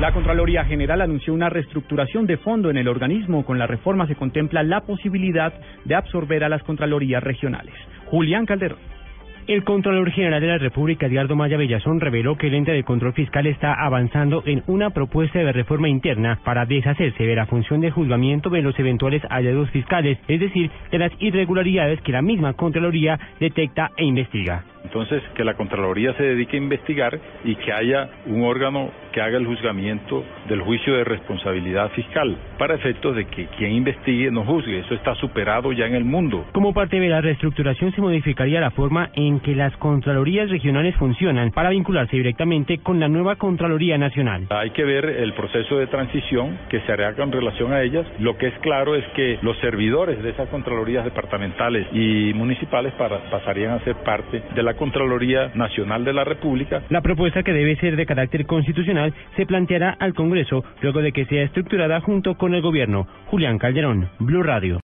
La Contraloría General anunció una reestructuración de fondo en el organismo. Con la reforma se contempla la posibilidad de absorber a las Contralorías regionales. Julián Calderón. El Contralor General de la República, Edgardo Maya Bellazón, reveló que el ente de control fiscal está avanzando en una propuesta de reforma interna para deshacerse de la función de juzgamiento de los eventuales hallazgos fiscales, es decir, de las irregularidades que la misma Contraloría detecta e investiga. Entonces, que la Contraloría se dedique a investigar y que haya un órgano que haga el juzgamiento del juicio de responsabilidad fiscal, para efectos de que quien investigue no juzgue. Eso está superado ya en el mundo. Como parte de la reestructuración se modificaría la forma en que las Contralorías regionales funcionan para vincularse directamente con la nueva Contraloría Nacional. Hay que ver el proceso de transición que se hará con relación a ellas. Lo que es claro es que los servidores de esas Contralorías departamentales y municipales pasarían a ser parte de la Contraloría Nacional de la República. La propuesta que debe ser de carácter constitucional se planteará al Congreso luego de que sea estructurada junto con el gobierno. Julián Calderón, Blue Radio.